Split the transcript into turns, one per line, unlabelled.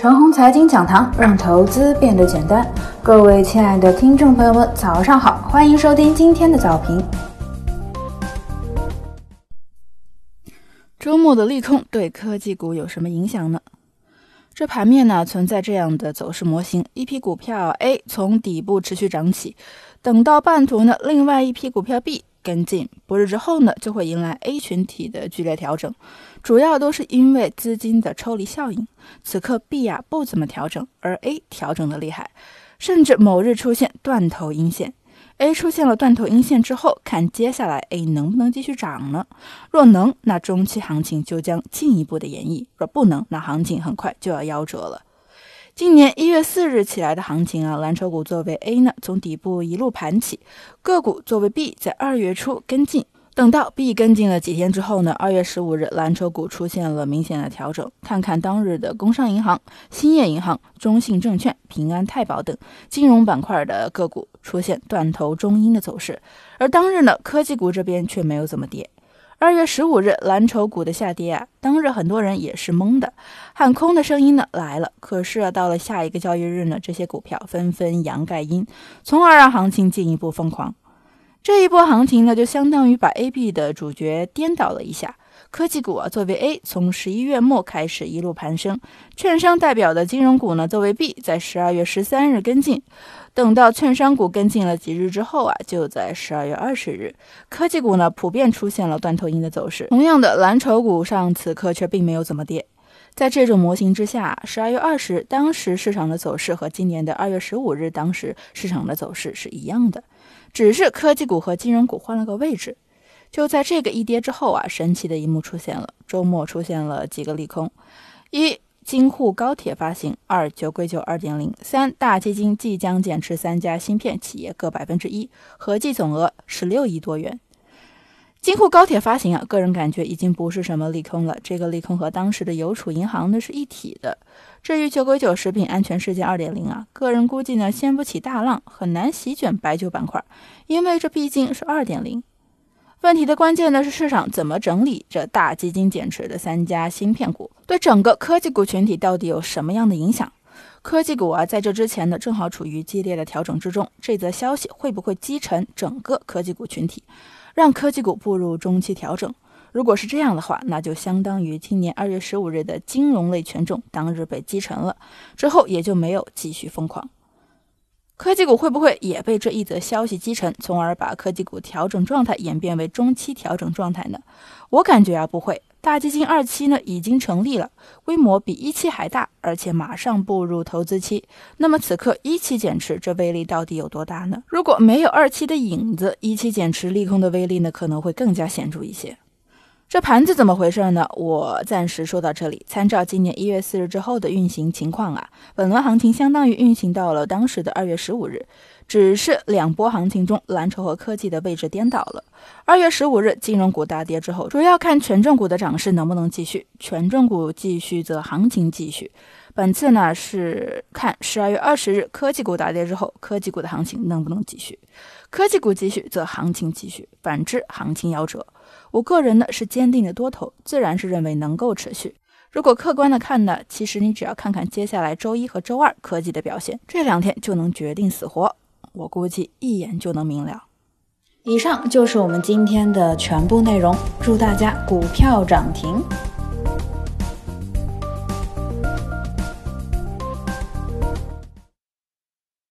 陈红财经讲堂，让投资变得简单。各位亲爱的听众朋友们，早上好，欢迎收听今天的早评。周末的利空对科技股有什么影响呢？这盘面呢存在这样的走势模型：一批股票 A 从底部持续涨起，等到半途呢，另外一批股票 B。跟进，不日之后呢，就会迎来 A 群体的剧烈调整，主要都是因为资金的抽离效应。此刻 B 呀不怎么调整，而 A 调整的厉害，甚至某日出现断头阴线。A 出现了断头阴线之后，看接下来 A 能不能继续涨呢？若能，那中期行情就将进一步的演绎；若不能，那行情很快就要夭折了。今年一月四日起来的行情啊，蓝筹股作为 A 呢，从底部一路盘起；个股作为 B，在二月初跟进。等到 B 跟进了几天之后呢，二月十五日蓝筹股出现了明显的调整。看看当日的工商银行、兴业银行、中信证券、平安太保等金融板块的个股出现断头中阴的走势，而当日呢，科技股这边却没有怎么跌。二月十五日，蓝筹股的下跌啊，当日很多人也是懵的，喊空的声音呢来了。可是啊，到了下一个交易日呢，这些股票纷纷阳盖阴，从而让行情进一步疯狂。这一波行情呢，就相当于把 A、B 的主角颠倒了一下。科技股啊，作为 A，从十一月末开始一路攀升；券商代表的金融股呢，作为 B，在十二月十三日跟进。等到券商股跟进了几日之后啊，就在十二月二十日，科技股呢普遍出现了断头阴的走势。同样的，蓝筹股上此刻却并没有怎么跌。在这种模型之下，十二月二十当时市场的走势和今年的二月十五日当时市场的走势是一样的，只是科技股和金融股换了个位置。就在这个一跌之后啊，神奇的一幕出现了，周末出现了几个利空：一。京沪高铁发行二九归九二点零三大基金即将减持三家芯片企业各百分之一，合计总额十六亿多元。京沪高铁发行啊，个人感觉已经不是什么利空了，这个利空和当时的邮储银行呢是一体的。至于九归九食品安全事件二点零啊，个人估计呢掀不起大浪，很难席卷白酒板块，因为这毕竟是二点零。问题的关键呢是市场怎么整理这大基金减持的三家芯片股，对整个科技股群体到底有什么样的影响？科技股啊，在这之前呢正好处于激烈的调整之中，这则消息会不会击沉整个科技股群体，让科技股步入中期调整？如果是这样的话，那就相当于今年二月十五日的金融类权重当日被击沉了，之后也就没有继续疯狂。科技股会不会也被这一则消息击沉，从而把科技股调整状态演变为中期调整状态呢？我感觉啊不会，大基金二期呢已经成立了，规模比一期还大，而且马上步入投资期。那么此刻一期减持，这威力到底有多大呢？如果没有二期的影子，一期减持利空的威力呢可能会更加显著一些。这盘子怎么回事呢？我暂时说到这里。参照今年一月四日之后的运行情况啊，本轮行情相当于运行到了当时的二月十五日，只是两波行情中蓝筹和科技的位置颠倒了。二月十五日金融股大跌之后，主要看权重股的涨势能不能继续，权重股继续则行情继续。本次呢是看十二月二十日科技股大跌之后，科技股的行情能不能继续，科技股继续则行情继续，反之行情夭折。我个人呢是坚定的多头，自然是认为能够持续。如果客观的看呢，其实你只要看看接下来周一和周二科技的表现，这两天就能决定死活。我估计一眼就能明了。以上就是我们今天的全部内容，祝大家股票涨停。